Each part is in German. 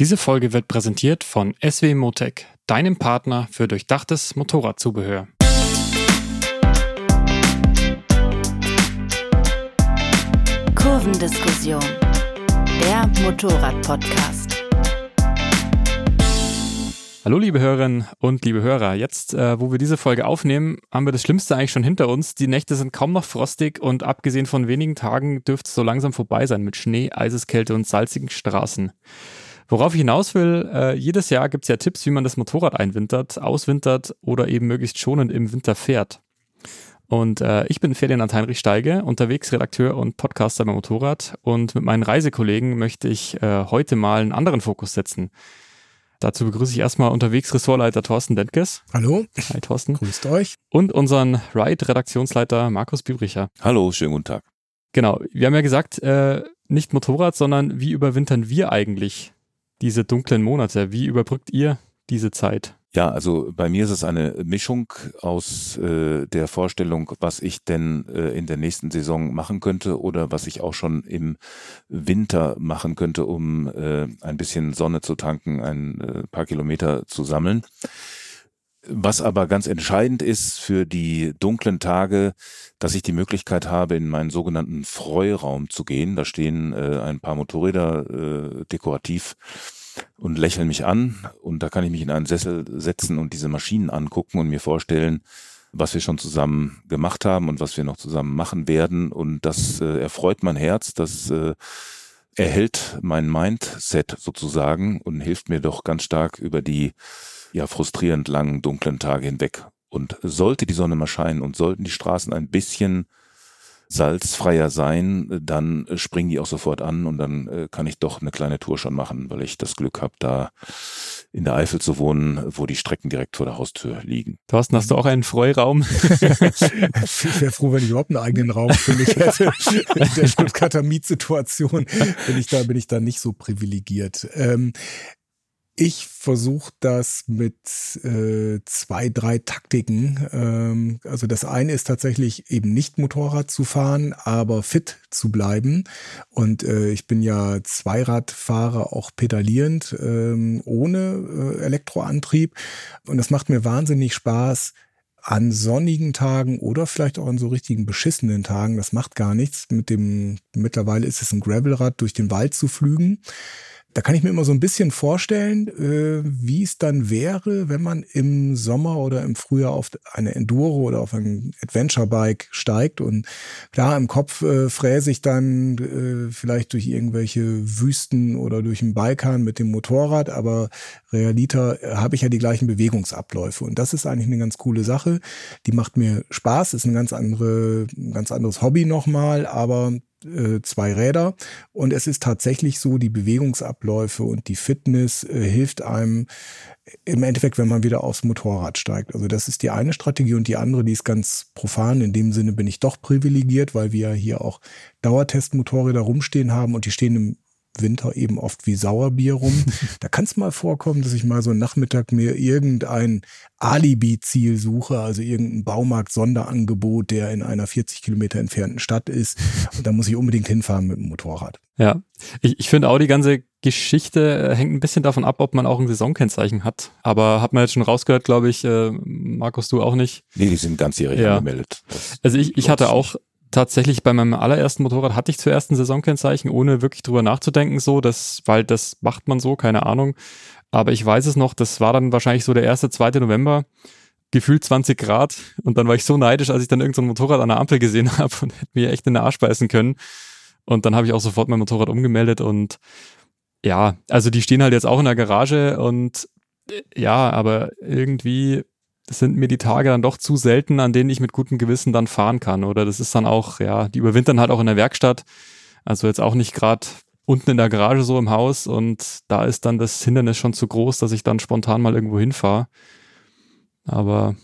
Diese Folge wird präsentiert von SW Motec, deinem Partner für durchdachtes Motorradzubehör. Kurvendiskussion, der Motorrad-Podcast. Hallo liebe Hörerinnen und liebe Hörer, jetzt äh, wo wir diese Folge aufnehmen, haben wir das Schlimmste eigentlich schon hinter uns. Die Nächte sind kaum noch frostig und abgesehen von wenigen Tagen dürfte es so langsam vorbei sein mit Schnee, Eiseskälte und salzigen Straßen. Worauf ich hinaus will, äh, jedes Jahr gibt es ja Tipps, wie man das Motorrad einwintert, auswintert oder eben möglichst schonend im Winter fährt. Und äh, ich bin Ferdinand Heinrich Steige, unterwegs Redakteur und Podcaster beim Motorrad. Und mit meinen Reisekollegen möchte ich äh, heute mal einen anderen Fokus setzen. Dazu begrüße ich erstmal unterwegs Ressortleiter Thorsten Dentges. Hallo. Hi Thorsten. Grüßt euch. Und unseren Ride-Redaktionsleiter Markus Bübricher. Hallo, schönen guten Tag. Genau, wir haben ja gesagt, äh, nicht Motorrad, sondern wie überwintern wir eigentlich diese dunklen Monate? Wie überbrückt ihr diese Zeit? Ja, also bei mir ist es eine Mischung aus äh, der Vorstellung, was ich denn äh, in der nächsten Saison machen könnte oder was ich auch schon im Winter machen könnte, um äh, ein bisschen Sonne zu tanken, ein äh, paar Kilometer zu sammeln. Was aber ganz entscheidend ist für die dunklen Tage, dass ich die Möglichkeit habe, in meinen sogenannten Freuraum zu gehen. Da stehen äh, ein paar Motorräder äh, dekorativ und lächeln mich an. Und da kann ich mich in einen Sessel setzen und diese Maschinen angucken und mir vorstellen, was wir schon zusammen gemacht haben und was wir noch zusammen machen werden. Und das äh, erfreut mein Herz, das äh, erhält mein Mindset sozusagen und hilft mir doch ganz stark über die ja frustrierend langen, dunklen Tage hinweg. Und sollte die Sonne mal scheinen und sollten die Straßen ein bisschen salzfreier sein, dann springen die auch sofort an und dann äh, kann ich doch eine kleine Tour schon machen, weil ich das Glück habe, da in der Eifel zu wohnen, wo die Strecken direkt vor der Haustür liegen. Thorsten, hast du auch einen Freiraum? ich wäre froh, wenn ich überhaupt einen eigenen Raum für mich hätte. In der Stuttgarter Mietsituation bin ich da, bin ich da nicht so privilegiert. Ähm, ich versuche das mit äh, zwei, drei Taktiken. Ähm, also das eine ist tatsächlich eben nicht Motorrad zu fahren, aber fit zu bleiben. Und äh, ich bin ja Zweiradfahrer, auch pedalierend, ähm, ohne äh, Elektroantrieb. Und das macht mir wahnsinnig Spaß, an sonnigen Tagen oder vielleicht auch an so richtigen beschissenen Tagen, das macht gar nichts, mit dem, mittlerweile ist es ein Gravelrad, durch den Wald zu flügen da kann ich mir immer so ein bisschen vorstellen, äh, wie es dann wäre, wenn man im Sommer oder im Frühjahr auf eine Enduro oder auf ein Adventure-Bike steigt und klar im Kopf äh, fräse ich dann äh, vielleicht durch irgendwelche Wüsten oder durch einen Balkan mit dem Motorrad, aber realiter äh, habe ich ja die gleichen Bewegungsabläufe und das ist eigentlich eine ganz coole Sache. Die macht mir Spaß, ist ein ganz andere, ein ganz anderes Hobby nochmal, aber äh, zwei Räder und es ist tatsächlich so, die Bewegungsabläufe und die Fitness äh, hilft einem im Endeffekt, wenn man wieder aufs Motorrad steigt. Also das ist die eine Strategie und die andere, die ist ganz profan. In dem Sinne bin ich doch privilegiert, weil wir hier auch Dauertestmotorräder rumstehen haben und die stehen im Winter eben oft wie Sauerbier rum. da kann es mal vorkommen, dass ich mal so einen Nachmittag mir irgendein Alibi-Ziel suche, also irgendein Baumarkt-Sonderangebot, der in einer 40 Kilometer entfernten Stadt ist. Und da muss ich unbedingt hinfahren mit dem Motorrad. Ja, ich, ich finde auch die ganze Geschichte äh, hängt ein bisschen davon ab, ob man auch ein Saisonkennzeichen hat. Aber hat man jetzt schon rausgehört, glaube ich, äh, Markus, du auch nicht? Nee, die sind ganzjährig ja. angemeldet. Das also ich, ich hatte auch tatsächlich bei meinem allerersten Motorrad hatte ich zuerst ein Saisonkennzeichen, ohne wirklich drüber nachzudenken, so, das, weil das macht man so, keine Ahnung. Aber ich weiß es noch, das war dann wahrscheinlich so der erste, zweite November, gefühlt 20 Grad. Und dann war ich so neidisch, als ich dann irgendein so Motorrad an der Ampel gesehen habe und hätte mir echt in den Arsch beißen können. Und dann habe ich auch sofort mein Motorrad umgemeldet und ja, also die stehen halt jetzt auch in der Garage und ja, aber irgendwie das sind mir die Tage dann doch zu selten, an denen ich mit gutem Gewissen dann fahren kann. Oder das ist dann auch, ja, die überwintern halt auch in der Werkstatt. Also jetzt auch nicht gerade unten in der Garage so im Haus und da ist dann das Hindernis schon zu groß, dass ich dann spontan mal irgendwo hinfahre. Aber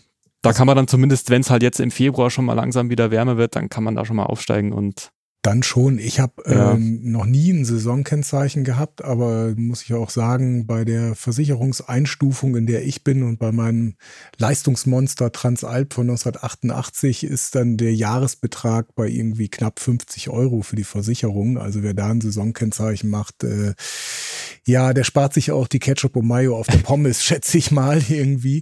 da kann man dann zumindest, wenn es halt jetzt im Februar schon mal langsam wieder wärmer wird, dann kann man da schon mal aufsteigen und Dann schon. Ich habe ja. äh, noch nie ein Saisonkennzeichen gehabt, aber muss ich auch sagen, bei der Versicherungseinstufung, in der ich bin und bei meinem Leistungsmonster Transalp von 1988 ist dann der Jahresbetrag bei irgendwie knapp 50 Euro für die Versicherung. Also wer da ein Saisonkennzeichen macht, äh, ja, der spart sich auch die Ketchup und Mayo auf der Pommes, schätze ich mal irgendwie.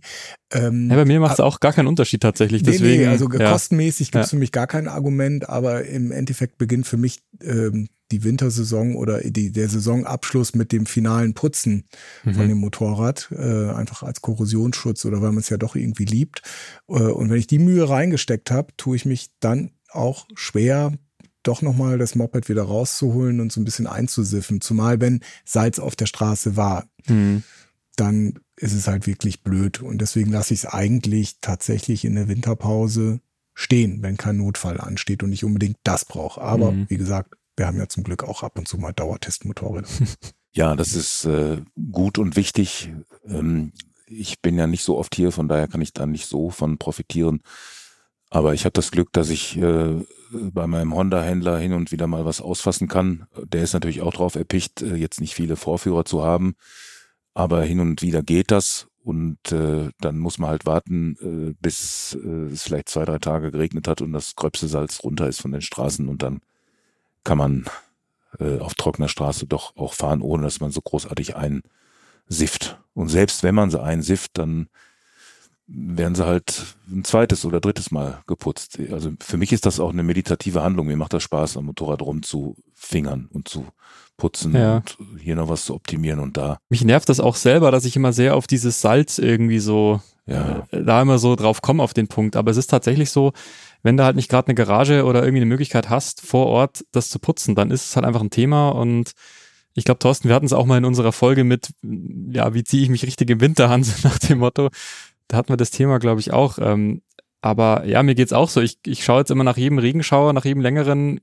Ähm, ja, bei mir macht es auch gar keinen Unterschied tatsächlich. Deswegen, nee, also ja. kostenmäßig gibt es ja. für mich gar kein Argument, aber im Endeffekt beginnt für mich ähm, die Wintersaison oder die, der Saisonabschluss mit dem finalen Putzen mhm. von dem Motorrad, äh, einfach als Korrosionsschutz oder weil man es ja doch irgendwie liebt. Äh, und wenn ich die Mühe reingesteckt habe, tue ich mich dann auch schwer, doch nochmal das Moped wieder rauszuholen und so ein bisschen einzusiffen. Zumal wenn Salz auf der Straße war. Mhm. Dann ist es halt wirklich blöd. Und deswegen lasse ich es eigentlich tatsächlich in der Winterpause stehen, wenn kein Notfall ansteht und ich unbedingt das brauche. Aber mhm. wie gesagt, wir haben ja zum Glück auch ab und zu mal Dauertestmotorräder. Ja, das ist äh, gut und wichtig. Ähm, ich bin ja nicht so oft hier, von daher kann ich da nicht so von profitieren. Aber ich habe das Glück, dass ich äh, bei meinem Honda-Händler hin und wieder mal was ausfassen kann. Der ist natürlich auch drauf erpicht, äh, jetzt nicht viele Vorführer zu haben. Aber hin und wieder geht das und äh, dann muss man halt warten, äh, bis äh, es vielleicht zwei, drei Tage geregnet hat und das gröbste Salz runter ist von den Straßen und dann kann man äh, auf trockener Straße doch auch fahren, ohne dass man so großartig einsifft. Und selbst wenn man sie einsifft, dann werden sie halt ein zweites oder drittes Mal geputzt. Also für mich ist das auch eine meditative Handlung. Mir macht das Spaß, am Motorrad rumzufingern und zu putzen ja. und hier noch was zu optimieren und da. Mich nervt das auch selber, dass ich immer sehr auf dieses Salz irgendwie so, ja. äh, da immer so drauf komme auf den Punkt. Aber es ist tatsächlich so, wenn du halt nicht gerade eine Garage oder irgendwie eine Möglichkeit hast, vor Ort das zu putzen, dann ist es halt einfach ein Thema und ich glaube, Thorsten, wir hatten es auch mal in unserer Folge mit, ja, wie ziehe ich mich richtig im Winter an, nach dem Motto. Da hatten wir das Thema, glaube ich, auch. Ähm, aber ja, mir geht's auch so. Ich, ich schaue jetzt immer nach jedem Regenschauer, nach jedem längeren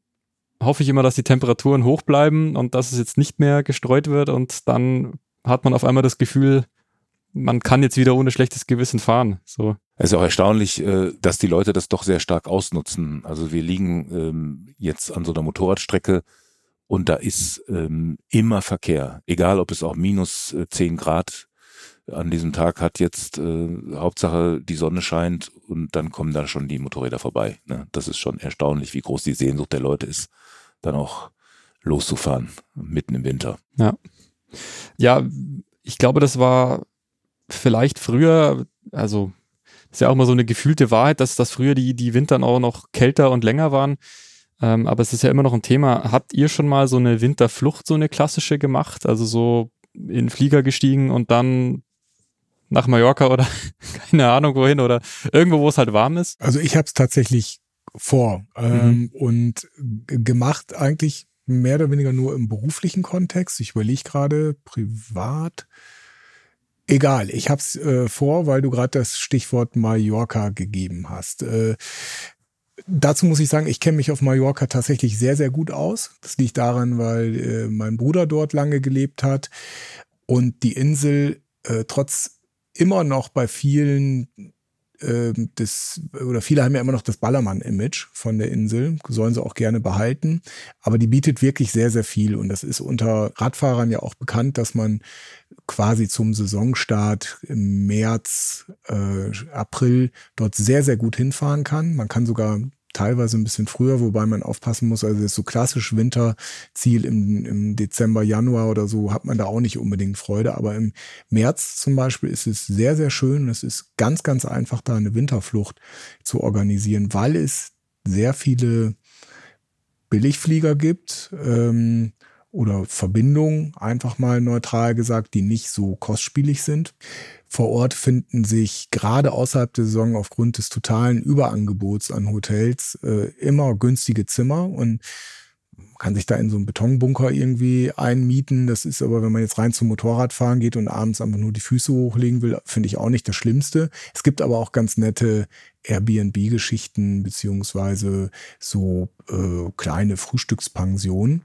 hoffe ich immer, dass die Temperaturen hoch bleiben und dass es jetzt nicht mehr gestreut wird und dann hat man auf einmal das Gefühl, man kann jetzt wieder ohne schlechtes Gewissen fahren. So. Es ist auch erstaunlich, äh, dass die Leute das doch sehr stark ausnutzen. Also wir liegen ähm, jetzt an so einer Motorradstrecke und da ist ähm, immer Verkehr, egal ob es auch minus äh, zehn Grad an diesem Tag hat jetzt äh, Hauptsache die Sonne scheint und dann kommen da schon die Motorräder vorbei. Ne? Das ist schon erstaunlich, wie groß die Sehnsucht der Leute ist, dann auch loszufahren mitten im Winter. Ja. Ja, ich glaube, das war vielleicht früher, also ist ja auch mal so eine gefühlte Wahrheit, dass, dass früher die, die Wintern auch noch kälter und länger waren. Ähm, aber es ist ja immer noch ein Thema. Habt ihr schon mal so eine Winterflucht, so eine klassische gemacht? Also so in Flieger gestiegen und dann nach Mallorca oder keine Ahnung wohin oder irgendwo, wo es halt warm ist? Also ich habe es tatsächlich vor ähm, mhm. und gemacht eigentlich mehr oder weniger nur im beruflichen Kontext. Ich überlege gerade privat. Egal, ich habe es äh, vor, weil du gerade das Stichwort Mallorca gegeben hast. Äh, dazu muss ich sagen, ich kenne mich auf Mallorca tatsächlich sehr, sehr gut aus. Das liegt daran, weil äh, mein Bruder dort lange gelebt hat und die Insel äh, trotz immer noch bei vielen äh, das, oder viele haben ja immer noch das Ballermann-Image von der Insel, sollen sie auch gerne behalten. Aber die bietet wirklich sehr, sehr viel. Und das ist unter Radfahrern ja auch bekannt, dass man quasi zum Saisonstart im März, äh, April dort sehr, sehr gut hinfahren kann. Man kann sogar teilweise ein bisschen früher, wobei man aufpassen muss, also so klassisch Winterziel im, im Dezember, Januar oder so hat man da auch nicht unbedingt Freude, aber im März zum Beispiel ist es sehr, sehr schön. Es ist ganz, ganz einfach, da eine Winterflucht zu organisieren, weil es sehr viele Billigflieger gibt. Ähm, oder Verbindungen, einfach mal neutral gesagt, die nicht so kostspielig sind. Vor Ort finden sich gerade außerhalb der Saison aufgrund des totalen Überangebots an Hotels äh, immer günstige Zimmer und kann sich da in so einen Betonbunker irgendwie einmieten. Das ist aber, wenn man jetzt rein zum Motorradfahren geht und abends einfach nur die Füße hochlegen will, finde ich auch nicht das Schlimmste. Es gibt aber auch ganz nette Airbnb-Geschichten beziehungsweise so äh, kleine Frühstückspensionen.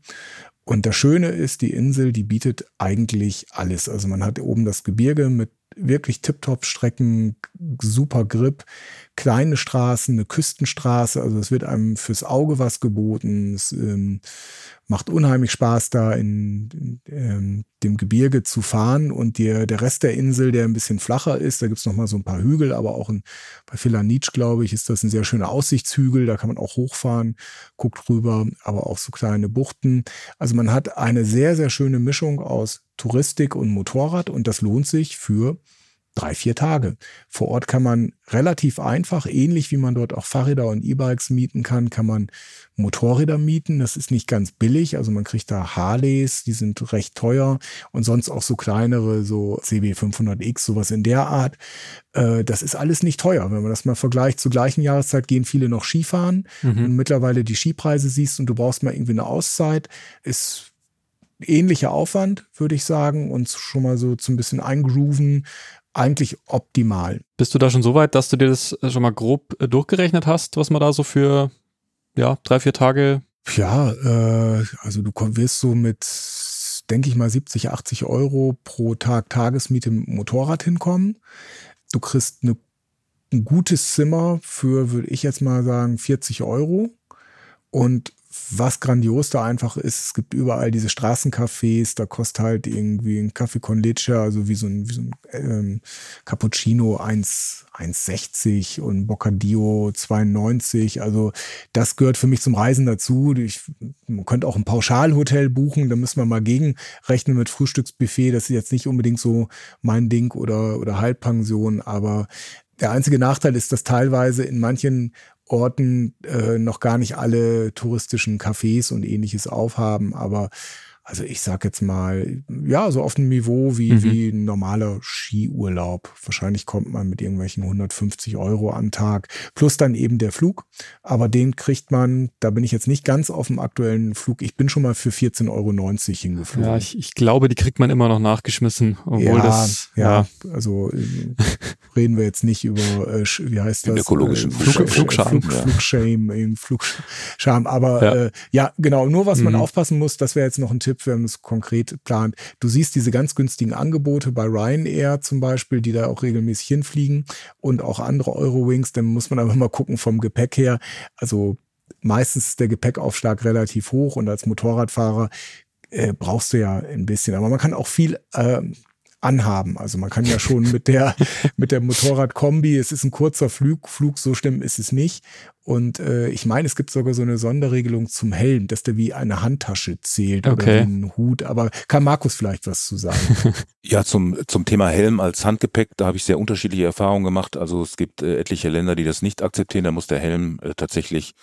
Und das Schöne ist, die Insel, die bietet eigentlich alles. Also man hat oben das Gebirge mit wirklich Tip-Top-Strecken, super Grip, kleine Straßen, eine Küstenstraße, also es wird einem fürs Auge was geboten. Es ähm, macht unheimlich Spaß, da in, in ähm, dem Gebirge zu fahren und der, der Rest der Insel, der ein bisschen flacher ist, da gibt's noch mal so ein paar Hügel, aber auch in, bei Filanitsch, glaube ich, ist das ein sehr schöner Aussichtshügel, da kann man auch hochfahren, guckt rüber, aber auch so kleine Buchten. Also man hat eine sehr, sehr schöne Mischung aus Touristik und Motorrad und das lohnt sich für drei, vier Tage. Vor Ort kann man relativ einfach, ähnlich wie man dort auch Fahrräder und E-Bikes mieten kann, kann man Motorräder mieten. Das ist nicht ganz billig. Also man kriegt da Harleys, die sind recht teuer und sonst auch so kleinere, so CB 500X, sowas in der Art. Äh, das ist alles nicht teuer. Wenn man das mal vergleicht, zur gleichen Jahreszeit gehen viele noch Skifahren mhm. und mittlerweile die Skipreise siehst und du brauchst mal irgendwie eine Auszeit, ist ähnlicher Aufwand, würde ich sagen, und schon mal so zum bisschen eingrooven, eigentlich optimal. Bist du da schon so weit, dass du dir das schon mal grob äh, durchgerechnet hast, was man da so für ja, drei, vier Tage? Ja, äh, also du wirst so mit, denke ich mal, 70, 80 Euro pro Tag Tagesmiete mit Motorrad hinkommen. Du kriegst eine, ein gutes Zimmer für, würde ich jetzt mal sagen, 40 Euro. Und was grandios da einfach ist, es gibt überall diese Straßencafés, da kostet halt irgendwie ein Kaffee con leche, also wie so ein, wie so ein ähm, Cappuccino 1, 1,60 und Boccadillo 92. Also das gehört für mich zum Reisen dazu. Ich, man könnte auch ein Pauschalhotel buchen, da müssen wir mal gegenrechnen mit Frühstücksbuffet. Das ist jetzt nicht unbedingt so mein Ding oder, oder Halbpension, aber der einzige Nachteil ist, dass teilweise in manchen Orten äh, noch gar nicht alle touristischen Cafés und ähnliches aufhaben, aber also ich sag jetzt mal, ja, so auf einem Niveau wie, mhm. wie ein normaler Skiurlaub. Wahrscheinlich kommt man mit irgendwelchen 150 Euro am Tag. Plus dann eben der Flug. Aber den kriegt man, da bin ich jetzt nicht ganz auf dem aktuellen Flug. Ich bin schon mal für 14,90 Euro hingeflogen. Ja, ich, ich glaube, die kriegt man immer noch nachgeschmissen. Obwohl ja, das, ja, ja, also äh, reden wir jetzt nicht über, äh, wie heißt das? ökologischen äh, Flug, Flugscham. Flug, ja. Flugshame, Flugscham. Aber ja. Äh, ja, genau, nur was man mhm. aufpassen muss, das wäre jetzt noch ein Tipp Tipp, wenn man es konkret plant. Du siehst diese ganz günstigen Angebote bei Ryanair zum Beispiel, die da auch regelmäßig hinfliegen und auch andere Eurowings. Dann muss man aber mal gucken vom Gepäck her. Also meistens ist der Gepäckaufschlag relativ hoch und als Motorradfahrer äh, brauchst du ja ein bisschen. Aber man kann auch viel äh, anhaben. Also man kann ja schon mit der, mit der Motorradkombi, es ist ein kurzer Flug, Flug, so schlimm ist es nicht. Und äh, ich meine, es gibt sogar so eine Sonderregelung zum Helm, dass der wie eine Handtasche zählt okay. oder wie ein Hut. Aber kann Markus vielleicht was zu sagen? ja, zum, zum Thema Helm als Handgepäck, da habe ich sehr unterschiedliche Erfahrungen gemacht. Also es gibt äh, etliche Länder, die das nicht akzeptieren. Da muss der Helm äh, tatsächlich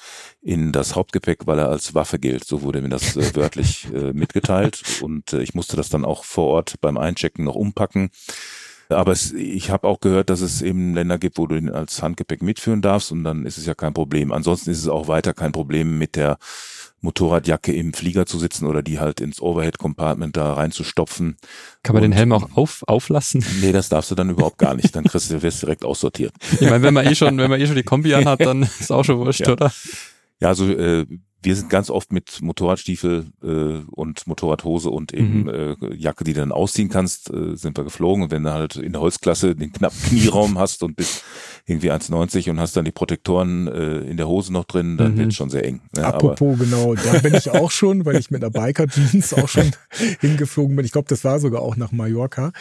in das Hauptgepäck, weil er als Waffe gilt. So wurde mir das äh, wörtlich äh, mitgeteilt. Und äh, ich musste das dann auch vor Ort beim Einchecken noch umpacken. Aber es, ich habe auch gehört, dass es eben Länder gibt, wo du ihn als Handgepäck mitführen darfst und dann ist es ja kein Problem. Ansonsten ist es auch weiter kein Problem mit der Motorradjacke im Flieger zu sitzen oder die halt ins Overhead-Compartment da reinzustopfen. Kann man und, den Helm auch auf, auflassen? Nee, das darfst du dann überhaupt gar nicht. Dann kriegst du wirst direkt aussortiert. Ich meine, wenn man eh schon, wenn man eh schon die Kombi anhat, dann ist auch schon wurscht, ja. oder? Ja, also äh, wir sind ganz oft mit Motorradstiefel äh, und Motorradhose und eben mhm. äh, Jacke, die du dann ausziehen kannst, äh, sind wir geflogen. Und wenn du halt in der Holzklasse den knappen Knieraum hast und bist irgendwie 1,90 und hast dann die Protektoren äh, in der Hose noch drin, dann mhm. wird schon sehr eng. Ne? Apropos, Aber, genau, da bin ich auch schon, weil ich mit einer Biker-Jeans auch schon hingeflogen bin. Ich glaube, das war sogar auch nach Mallorca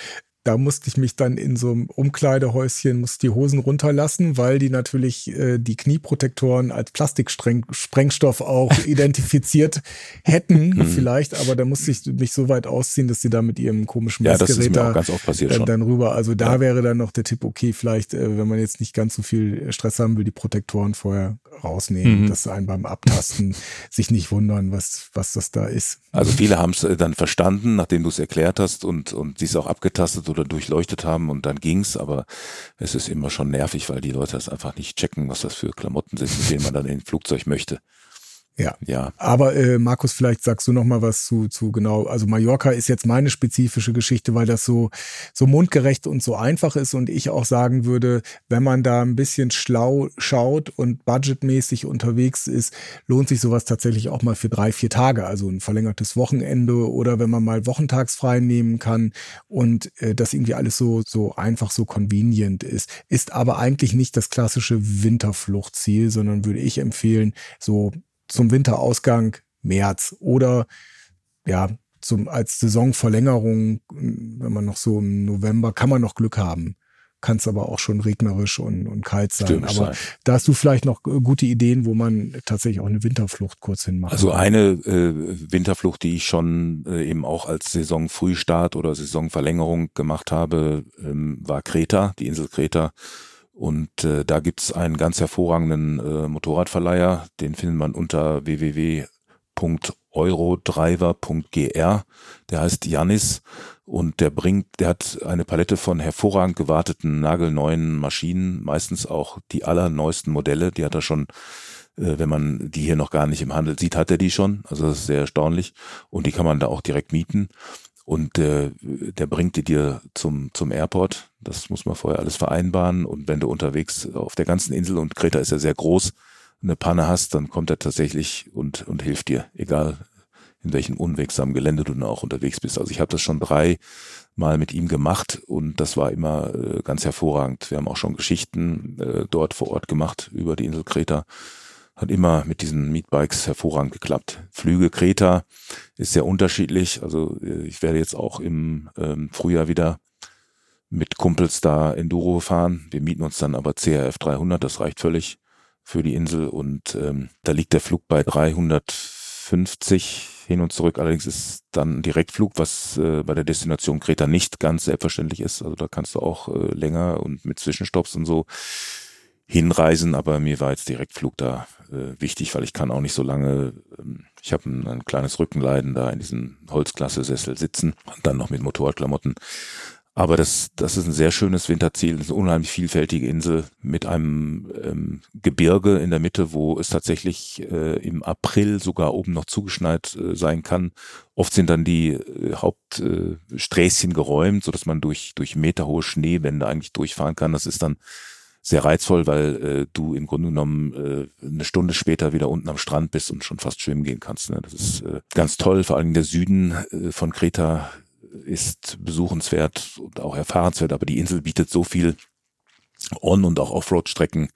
da musste ich mich dann in so einem Umkleidehäuschen, musste die Hosen runterlassen, weil die natürlich äh, die Knieprotektoren als Plastiksprengstoff auch identifiziert hätten, mhm. vielleicht, aber da musste ich mich so weit ausziehen, dass sie da mit ihrem komischen ja, Messgerät da dann, dann, rüber. Also da ja. wäre dann noch der Tipp, okay, vielleicht, äh, wenn man jetzt nicht ganz so viel Stress haben will, die Protektoren vorher rausnehmen, mhm. dass einen beim Abtasten sich nicht wundern, was, was das da ist. Also viele haben es äh, dann verstanden, nachdem du es erklärt hast und, und dies auch abgetastet oder durchleuchtet haben und dann ging's, aber es ist immer schon nervig, weil die Leute das einfach nicht checken, was das für Klamotten sind, mit denen man dann in ein Flugzeug möchte. Ja. ja. Aber äh, Markus, vielleicht sagst du noch mal was zu, zu genau. Also Mallorca ist jetzt meine spezifische Geschichte, weil das so, so mundgerecht und so einfach ist und ich auch sagen würde, wenn man da ein bisschen schlau schaut und budgetmäßig unterwegs ist, lohnt sich sowas tatsächlich auch mal für drei, vier Tage. Also ein verlängertes Wochenende oder wenn man mal wochentagsfrei nehmen kann und äh, das irgendwie alles so, so einfach, so convenient ist. Ist aber eigentlich nicht das klassische Winterfluchtziel, sondern würde ich empfehlen, so zum Winterausgang März oder ja, zum, als Saisonverlängerung, wenn man noch so im November, kann man noch Glück haben. Kann es aber auch schon regnerisch und, und kalt sein. Stimmt, aber sein. da hast du vielleicht noch gute Ideen, wo man tatsächlich auch eine Winterflucht kurz hin macht. Also eine äh, Winterflucht, die ich schon äh, eben auch als Saisonfrühstart oder Saisonverlängerung gemacht habe, ähm, war Kreta, die Insel Kreta. Und äh, da gibt's einen ganz hervorragenden äh, Motorradverleiher, den findet man unter www.eurodriver.gr. Der heißt Janis und der bringt, der hat eine Palette von hervorragend gewarteten, nagelneuen Maschinen, meistens auch die allerneuesten Modelle. Die hat er schon, äh, wenn man die hier noch gar nicht im Handel sieht, hat er die schon. Also das ist sehr erstaunlich. Und die kann man da auch direkt mieten und äh, der bringt die dir zum, zum Airport. Das muss man vorher alles vereinbaren. Und wenn du unterwegs auf der ganzen Insel, und Kreta ist ja sehr groß, eine Panne hast, dann kommt er tatsächlich und, und hilft dir, egal in welchem unwegsamen Gelände du dann auch unterwegs bist. Also ich habe das schon drei Mal mit ihm gemacht und das war immer äh, ganz hervorragend. Wir haben auch schon Geschichten äh, dort vor Ort gemacht über die Insel Kreta hat immer mit diesen Meatbikes hervorragend geklappt. Flüge Kreta ist sehr unterschiedlich. Also äh, ich werde jetzt auch im ähm, Frühjahr wieder mit Kumpels da Enduro fahren. Wir mieten uns dann aber CRF 300, das reicht völlig für die Insel und ähm, da liegt der Flug bei 350 hin und zurück. Allerdings ist dann ein Direktflug, was äh, bei der Destination Kreta nicht ganz selbstverständlich ist. Also da kannst du auch äh, länger und mit Zwischenstopps und so hinreisen, aber mir war jetzt Direktflug da äh, wichtig, weil ich kann auch nicht so lange, ähm, ich habe ein, ein, kleines Rückenleiden da in diesem Holzklasse-Sessel sitzen und dann noch mit Motorradklamotten. Aber das, das ist ein sehr schönes Winterziel, eine unheimlich vielfältige Insel mit einem ähm, Gebirge in der Mitte, wo es tatsächlich äh, im April sogar oben noch zugeschneit äh, sein kann. Oft sind dann die äh, Hauptsträßchen geräumt, so dass man durch, durch meterhohe Schneewände eigentlich durchfahren kann. Das ist dann sehr reizvoll, weil äh, du im Grunde genommen äh, eine Stunde später wieder unten am Strand bist und schon fast schwimmen gehen kannst. Ne? Das ist äh, ganz toll. Vor allem der Süden äh, von Kreta ist besuchenswert und auch erfahrenswert, aber die Insel bietet so viel On- und auch Offroad-Strecken,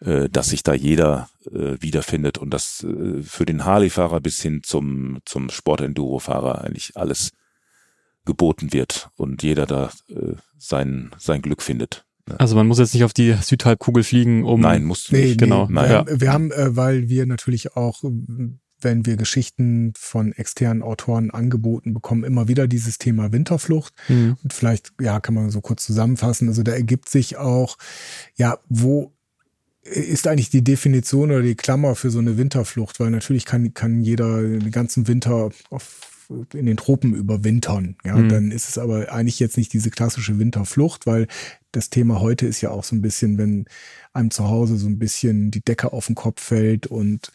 äh, dass sich da jeder äh, wiederfindet und das äh, für den Harley-Fahrer bis hin zum, zum Sport-Enduro-Fahrer eigentlich alles geboten wird und jeder da äh, sein, sein Glück findet. Also man muss jetzt nicht auf die Südhalbkugel fliegen, um. Nein, musst du nee, nicht. Genau. Nee. Wir, ja. haben, wir haben, äh, weil wir natürlich auch, wenn wir Geschichten von externen Autoren angeboten bekommen, immer wieder dieses Thema Winterflucht. Mhm. Und vielleicht, ja, kann man so kurz zusammenfassen. Also da ergibt sich auch, ja, wo ist eigentlich die Definition oder die Klammer für so eine Winterflucht? Weil natürlich kann, kann jeder den ganzen Winter auf in den Tropen überwintern. Ja, mhm. dann ist es aber eigentlich jetzt nicht diese klassische Winterflucht, weil das Thema heute ist ja auch so ein bisschen, wenn einem zu Hause so ein bisschen die Decke auf den Kopf fällt und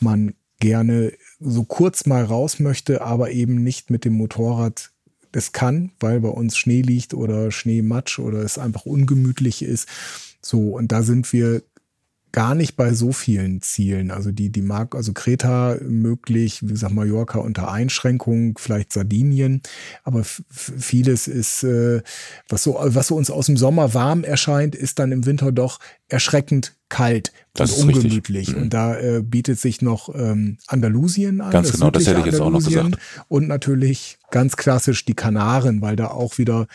man gerne so kurz mal raus möchte, aber eben nicht mit dem Motorrad das kann, weil bei uns Schnee liegt oder Schneematsch oder es einfach ungemütlich ist. So, und da sind wir gar nicht bei so vielen Zielen. Also die, die mag, also Kreta möglich, wie gesagt, Mallorca unter Einschränkungen, vielleicht Sardinien, aber vieles ist, äh, was so, was so uns aus dem Sommer warm erscheint, ist dann im Winter doch erschreckend kalt das und ungemütlich. Mhm. Und da äh, bietet sich noch ähm, Andalusien an. Ganz genau, das hätte ich jetzt auch noch gesagt. Und natürlich ganz klassisch die Kanaren, weil da auch wieder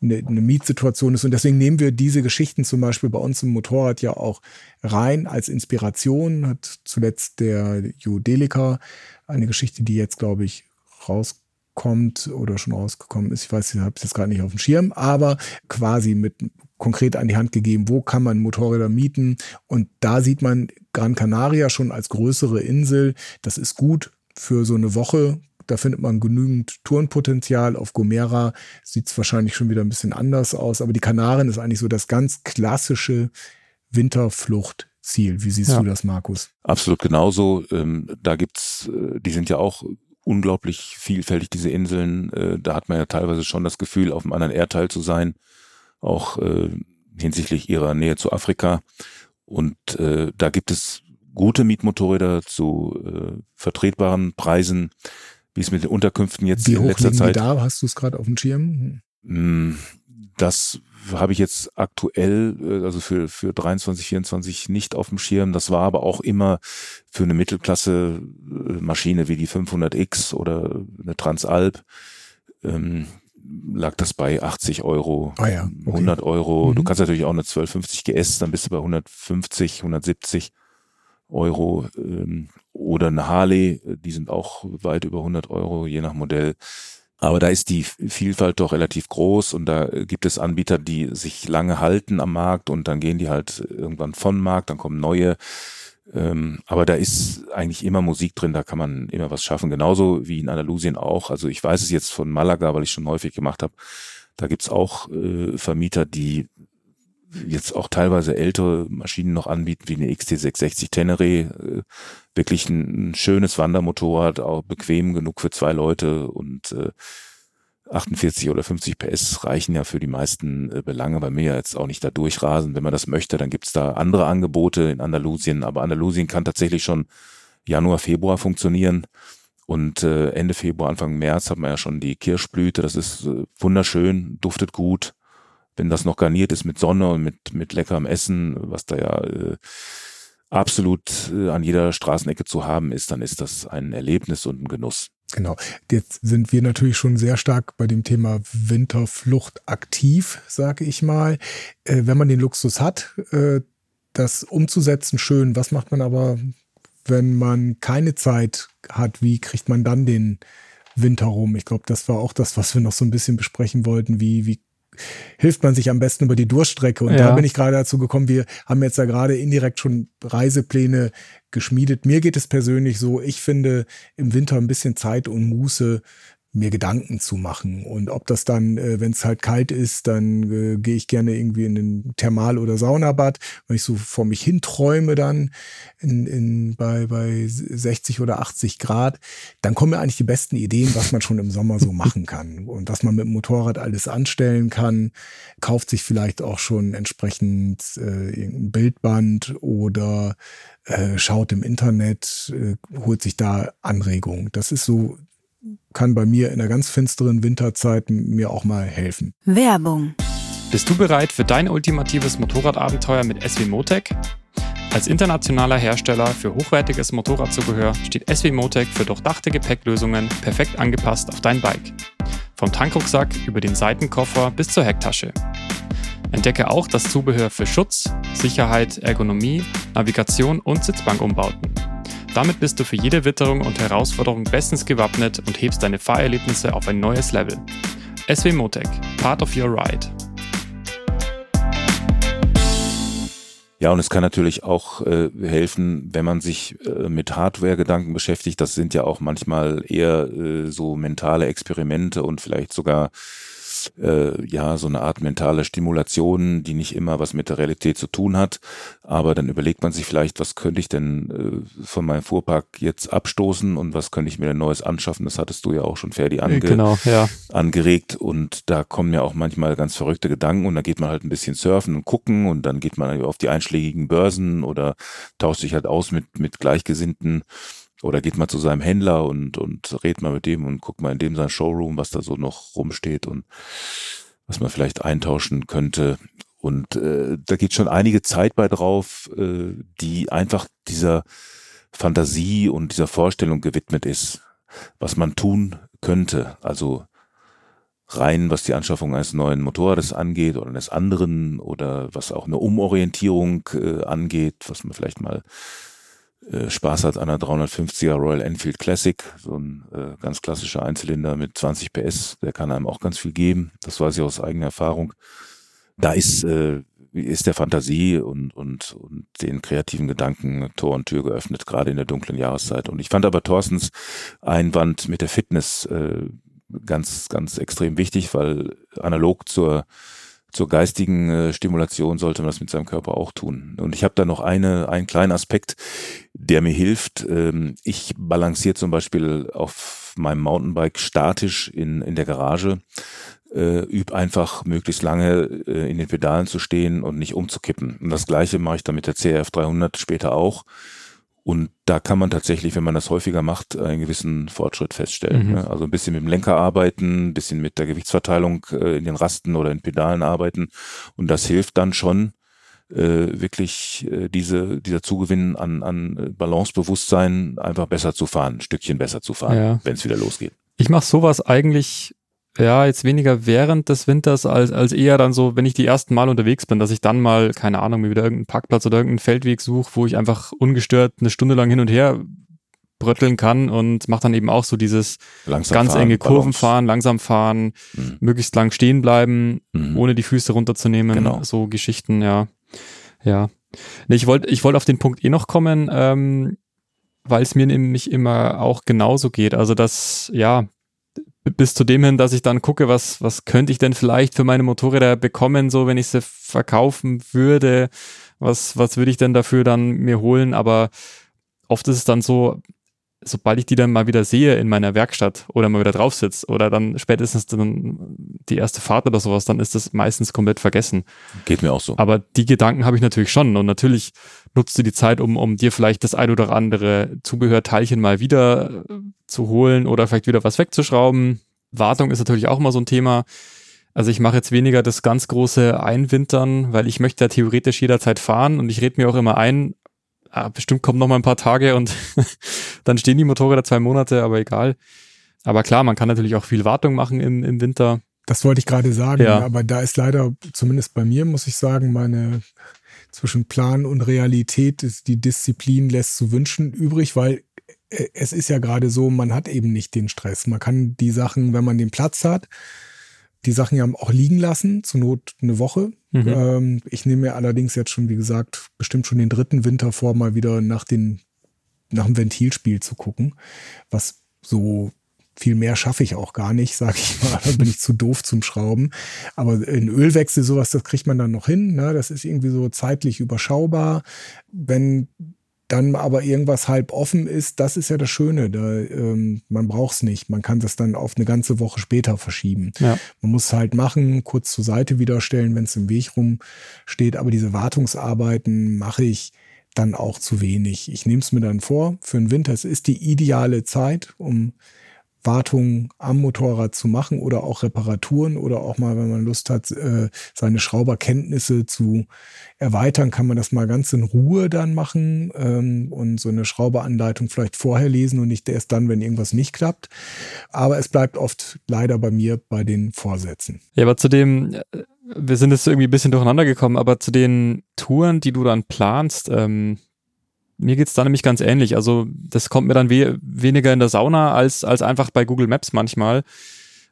eine, eine Mietsituation ist. Und deswegen nehmen wir diese Geschichten zum Beispiel bei uns im Motorrad ja auch rein als Inspiration. Hat zuletzt der Judelica eine Geschichte, die jetzt, glaube ich, rauskommt oder schon rausgekommen ist. Ich weiß, ich habe es jetzt gerade nicht auf dem Schirm, aber quasi mit konkret an die Hand gegeben, wo kann man Motorräder mieten. Und da sieht man Gran Canaria schon als größere Insel. Das ist gut für so eine Woche. Da findet man genügend Tourenpotenzial. Auf Gomera sieht es wahrscheinlich schon wieder ein bisschen anders aus. Aber die Kanaren ist eigentlich so das ganz klassische Winterflucht Ziel. Wie siehst ja. du das, Markus? Absolut genauso. Ähm, da gibt's, äh, die sind ja auch unglaublich vielfältig, diese Inseln. Äh, da hat man ja teilweise schon das Gefühl, auf einem anderen Erdteil zu sein, auch äh, hinsichtlich ihrer Nähe zu Afrika. Und äh, da gibt es gute Mietmotorräder zu äh, vertretbaren Preisen, wie es mit den Unterkünften jetzt Wie in letzter Zeit. Die da hast du es gerade auf dem Schirm? Hm, das habe ich jetzt aktuell, äh, also für, für 23, 24 nicht auf dem Schirm. Das war aber auch immer für eine Mittelklasse äh, Maschine wie die 500X oder eine Transalp. Ähm, lag das bei 80 Euro, ah ja, okay. 100 Euro. Mhm. Du kannst natürlich auch eine 1250 GS, dann bist du bei 150, 170 Euro. Ähm, oder eine Harley, die sind auch weit über 100 Euro, je nach Modell. Aber da ist die Vielfalt doch relativ groß und da gibt es Anbieter, die sich lange halten am Markt und dann gehen die halt irgendwann von Markt, dann kommen neue. Ähm, aber da ist eigentlich immer Musik drin, da kann man immer was schaffen. Genauso wie in Andalusien auch. Also ich weiß es jetzt von Malaga, weil ich schon häufig gemacht habe. Da gibt's auch äh, Vermieter, die jetzt auch teilweise ältere Maschinen noch anbieten, wie eine XT660 Tenere, äh, wirklich ein, ein, schönes Wandermotorrad, auch bequem genug für zwei Leute und äh, 48 oder 50 PS reichen ja für die meisten äh, Belange bei mir jetzt auch nicht da durchrasen. Wenn man das möchte, dann gibt's da andere Angebote in Andalusien, aber Andalusien kann tatsächlich schon Januar, Februar funktionieren. Und äh, Ende Februar, Anfang März hat man ja schon die Kirschblüte. Das ist äh, wunderschön, duftet gut wenn das noch garniert ist mit Sonne und mit, mit leckerem Essen, was da ja äh, absolut äh, an jeder Straßenecke zu haben ist, dann ist das ein Erlebnis und ein Genuss. Genau. Jetzt sind wir natürlich schon sehr stark bei dem Thema Winterflucht aktiv, sage ich mal. Äh, wenn man den Luxus hat, äh, das umzusetzen, schön. Was macht man aber, wenn man keine Zeit hat? Wie kriegt man dann den Winter rum? Ich glaube, das war auch das, was wir noch so ein bisschen besprechen wollten. Wie, wie hilft man sich am besten über die Durststrecke. Und ja. da bin ich gerade dazu gekommen, wir haben jetzt ja gerade indirekt schon Reisepläne geschmiedet. Mir geht es persönlich so, ich finde im Winter ein bisschen Zeit und Muße mir Gedanken zu machen. Und ob das dann, äh, wenn es halt kalt ist, dann äh, gehe ich gerne irgendwie in den Thermal- oder Saunabad, wenn ich so vor mich hinträume dann in, in, bei, bei 60 oder 80 Grad, dann kommen mir eigentlich die besten Ideen, was man schon im Sommer so machen kann und was man mit dem Motorrad alles anstellen kann. Kauft sich vielleicht auch schon entsprechend äh, irgendein Bildband oder äh, schaut im Internet, äh, holt sich da Anregungen. Das ist so kann bei mir in der ganz finsteren Winterzeit mir auch mal helfen. Werbung. Bist du bereit für dein ultimatives Motorradabenteuer mit SW Motec? Als internationaler Hersteller für hochwertiges Motorradzubehör steht SW Motec für durchdachte Gepäcklösungen perfekt angepasst auf dein Bike. Vom Tankrucksack über den Seitenkoffer bis zur Hecktasche. Entdecke auch das Zubehör für Schutz, Sicherheit, Ergonomie, Navigation und Sitzbankumbauten. Damit bist du für jede Witterung und Herausforderung bestens gewappnet und hebst deine Fahrerlebnisse auf ein neues Level. SW Motec, part of your ride. Ja, und es kann natürlich auch äh, helfen, wenn man sich äh, mit Hardware-Gedanken beschäftigt. Das sind ja auch manchmal eher äh, so mentale Experimente und vielleicht sogar äh, ja so eine Art mentale Stimulation, die nicht immer was mit der Realität zu tun hat. Aber dann überlegt man sich vielleicht, was könnte ich denn äh, von meinem Fuhrpark jetzt abstoßen und was könnte ich mir denn Neues anschaffen. Das hattest du ja auch schon Ferdi ange genau, ja. angeregt. Und da kommen ja auch manchmal ganz verrückte Gedanken und da geht man halt ein bisschen surfen und gucken und dann geht man auf die einschlägigen Börsen oder tauscht sich halt aus mit, mit Gleichgesinnten oder geht mal zu seinem Händler und, und redet mal mit dem und guckt mal in dem sein Showroom, was da so noch rumsteht und was man vielleicht eintauschen könnte. Und äh, da geht schon einige Zeit bei drauf, äh, die einfach dieser Fantasie und dieser Vorstellung gewidmet ist, was man tun könnte. Also rein, was die Anschaffung eines neuen Motorrades angeht oder eines anderen oder was auch eine Umorientierung äh, angeht, was man vielleicht mal äh, Spaß hat an einer 350er Royal Enfield Classic, so ein äh, ganz klassischer Einzylinder mit 20 PS, der kann einem auch ganz viel geben. Das weiß ich aus eigener Erfahrung. Da ist, äh, ist der Fantasie und, und, und den kreativen Gedanken Tor und Tür geöffnet, gerade in der dunklen Jahreszeit. Und ich fand aber Thorstens Einwand mit der Fitness äh, ganz, ganz extrem wichtig, weil analog zur zur geistigen äh, Stimulation sollte man das mit seinem Körper auch tun. Und ich habe da noch eine, einen kleinen Aspekt, der mir hilft. Ähm, ich balanciere zum Beispiel auf meinem Mountainbike statisch in, in der Garage, äh, üb einfach möglichst lange äh, in den Pedalen zu stehen und nicht umzukippen. Und das gleiche mache ich dann mit der CRF 300 später auch. Und da kann man tatsächlich, wenn man das häufiger macht, einen gewissen Fortschritt feststellen. Mhm. Ne? Also ein bisschen mit dem Lenker arbeiten, ein bisschen mit der Gewichtsverteilung äh, in den Rasten oder in Pedalen arbeiten. Und das hilft dann schon, äh, wirklich äh, diese, dieser Zugewinn an, an Balancebewusstsein einfach besser zu fahren, ein Stückchen besser zu fahren, ja. wenn es wieder losgeht. Ich mache sowas eigentlich ja, jetzt weniger während des Winters als, als eher dann so, wenn ich die ersten Mal unterwegs bin, dass ich dann mal, keine Ahnung, mir wieder irgendeinen Parkplatz oder irgendeinen Feldweg suche, wo ich einfach ungestört eine Stunde lang hin und her brötteln kann und mache dann eben auch so dieses langsam ganz fahren, enge Kurven Balance. fahren, langsam fahren, mhm. möglichst lang stehen bleiben, mhm. ohne die Füße runterzunehmen, genau. so Geschichten, ja. Ja. Nee, ich wollte ich wollte auf den Punkt eh noch kommen, ähm, weil es mir nämlich immer auch genauso geht. Also dass, ja, bis zu dem hin, dass ich dann gucke, was, was könnte ich denn vielleicht für meine Motorräder bekommen, so wenn ich sie verkaufen würde, was, was würde ich denn dafür dann mir holen, aber oft ist es dann so, sobald ich die dann mal wieder sehe in meiner Werkstatt oder mal wieder drauf sitze oder dann spätestens dann die erste Fahrt oder sowas, dann ist das meistens komplett vergessen. Geht mir auch so. Aber die Gedanken habe ich natürlich schon und natürlich nutzt du die Zeit, um, um dir vielleicht das ein oder andere Zubehörteilchen mal wieder zu holen oder vielleicht wieder was wegzuschrauben. Wartung ist natürlich auch immer so ein Thema. Also ich mache jetzt weniger das ganz große Einwintern, weil ich möchte ja theoretisch jederzeit fahren und ich rede mir auch immer ein, ah, bestimmt kommen noch mal ein paar Tage und dann stehen die Motorräder zwei Monate, aber egal. Aber klar, man kann natürlich auch viel Wartung machen im, im Winter. Das wollte ich gerade sagen, ja. aber da ist leider, zumindest bei mir, muss ich sagen, meine zwischen Plan und Realität ist die Disziplin lässt zu wünschen übrig, weil es ist ja gerade so, man hat eben nicht den Stress. Man kann die Sachen, wenn man den Platz hat, die Sachen ja auch liegen lassen, zur Not eine Woche. Mhm. Ähm, ich nehme mir allerdings jetzt schon, wie gesagt, bestimmt schon den dritten Winter vor, mal wieder nach, den, nach dem Ventilspiel zu gucken, was so viel mehr schaffe ich auch gar nicht, sage ich mal. Da bin ich zu doof zum Schrauben. Aber ein Ölwechsel, sowas, das kriegt man dann noch hin. Ne? Das ist irgendwie so zeitlich überschaubar. Wenn dann aber irgendwas halb offen ist, das ist ja das Schöne. Da, ähm, man braucht es nicht. Man kann das dann auf eine ganze Woche später verschieben. Ja. Man muss es halt machen, kurz zur Seite wieder stellen, wenn es im Weg rumsteht. Aber diese Wartungsarbeiten mache ich dann auch zu wenig. Ich nehme es mir dann vor, für den Winter, es ist die ideale Zeit, um Wartung am Motorrad zu machen oder auch Reparaturen oder auch mal, wenn man Lust hat, äh, seine Schrauberkenntnisse zu erweitern, kann man das mal ganz in Ruhe dann machen ähm, und so eine Schrauberanleitung vielleicht vorher lesen und nicht erst dann, wenn irgendwas nicht klappt. Aber es bleibt oft leider bei mir bei den Vorsätzen. Ja, aber zu dem, äh, wir sind jetzt irgendwie ein bisschen durcheinander gekommen, aber zu den Touren, die du dann planst, ähm, mir geht's da nämlich ganz ähnlich. Also das kommt mir dann we weniger in der Sauna als, als einfach bei Google Maps manchmal.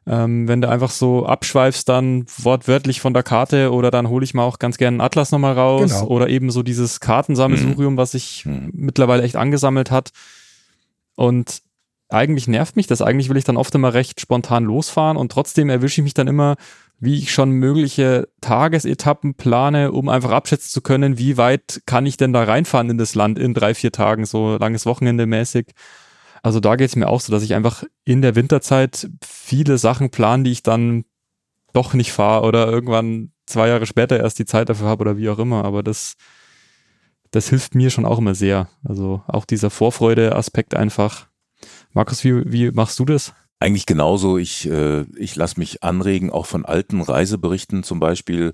Ähm, wenn du einfach so abschweifst, dann wortwörtlich von der Karte oder dann hole ich mal auch ganz gerne einen Atlas nochmal raus genau. oder eben so dieses Kartensammelsurium, mhm. was sich mhm. mittlerweile echt angesammelt hat. Und eigentlich nervt mich das. Eigentlich will ich dann oft immer recht spontan losfahren und trotzdem erwische ich mich dann immer wie ich schon mögliche Tagesetappen plane, um einfach abschätzen zu können, wie weit kann ich denn da reinfahren in das Land in drei, vier Tagen, so langes Wochenende mäßig. Also da geht es mir auch so, dass ich einfach in der Winterzeit viele Sachen plane, die ich dann doch nicht fahre oder irgendwann zwei Jahre später erst die Zeit dafür habe oder wie auch immer. Aber das, das hilft mir schon auch immer sehr. Also auch dieser Vorfreude-Aspekt einfach. Markus, wie, wie machst du das? Eigentlich genauso. Ich, äh, ich lasse mich anregen, auch von alten Reiseberichten zum Beispiel.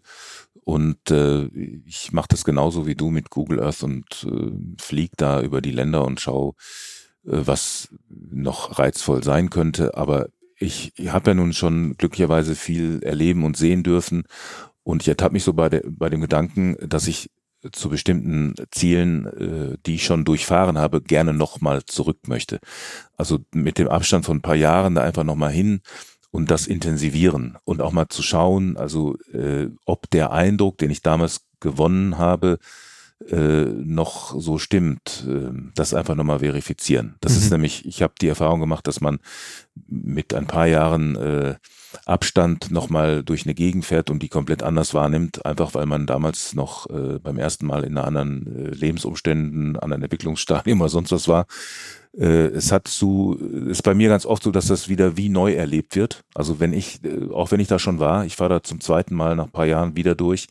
Und äh, ich mache das genauso wie du mit Google Earth und äh, flieg da über die Länder und schau, äh, was noch reizvoll sein könnte. Aber ich, ich habe ja nun schon glücklicherweise viel erleben und sehen dürfen. Und ich ertappe mich so bei, der, bei dem Gedanken, dass ich zu bestimmten Zielen, äh, die ich schon durchfahren habe, gerne nochmal zurück möchte. Also mit dem Abstand von ein paar Jahren da einfach nochmal hin und das intensivieren und auch mal zu schauen, also äh, ob der Eindruck, den ich damals gewonnen habe, äh, noch so stimmt, äh, das einfach nochmal verifizieren. Das mhm. ist nämlich, ich habe die Erfahrung gemacht, dass man mit ein paar Jahren äh, Abstand nochmal durch eine Gegend fährt und die komplett anders wahrnimmt, einfach weil man damals noch äh, beim ersten Mal in einer anderen äh, Lebensumständen, anderen Entwicklungsstadium oder sonst was war. Äh, es hat zu, ist bei mir ganz oft so, dass das wieder wie neu erlebt wird. Also wenn ich, äh, auch wenn ich da schon war, ich fahre da zum zweiten Mal nach ein paar Jahren wieder durch,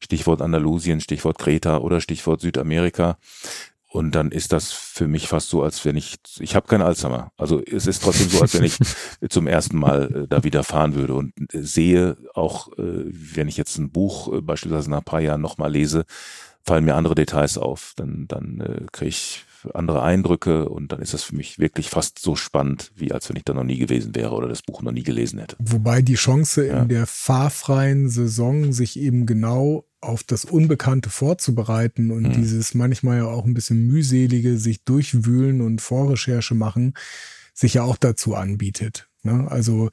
Stichwort Andalusien, Stichwort Kreta oder Stichwort Südamerika. Und dann ist das für mich fast so, als wenn ich, ich habe kein Alzheimer. Also es ist trotzdem so, als wenn ich zum ersten Mal äh, da wieder fahren würde und äh, sehe auch, äh, wenn ich jetzt ein Buch äh, beispielsweise nach ein paar Jahren nochmal lese, fallen mir andere Details auf. Dann, dann äh, kriege ich andere Eindrücke und dann ist das für mich wirklich fast so spannend, wie als wenn ich da noch nie gewesen wäre oder das Buch noch nie gelesen hätte. Wobei die Chance ja. in der fahrfreien Saison sich eben genau auf das Unbekannte vorzubereiten und mhm. dieses manchmal ja auch ein bisschen mühselige sich durchwühlen und Vorrecherche machen, sich ja auch dazu anbietet. Ne? Also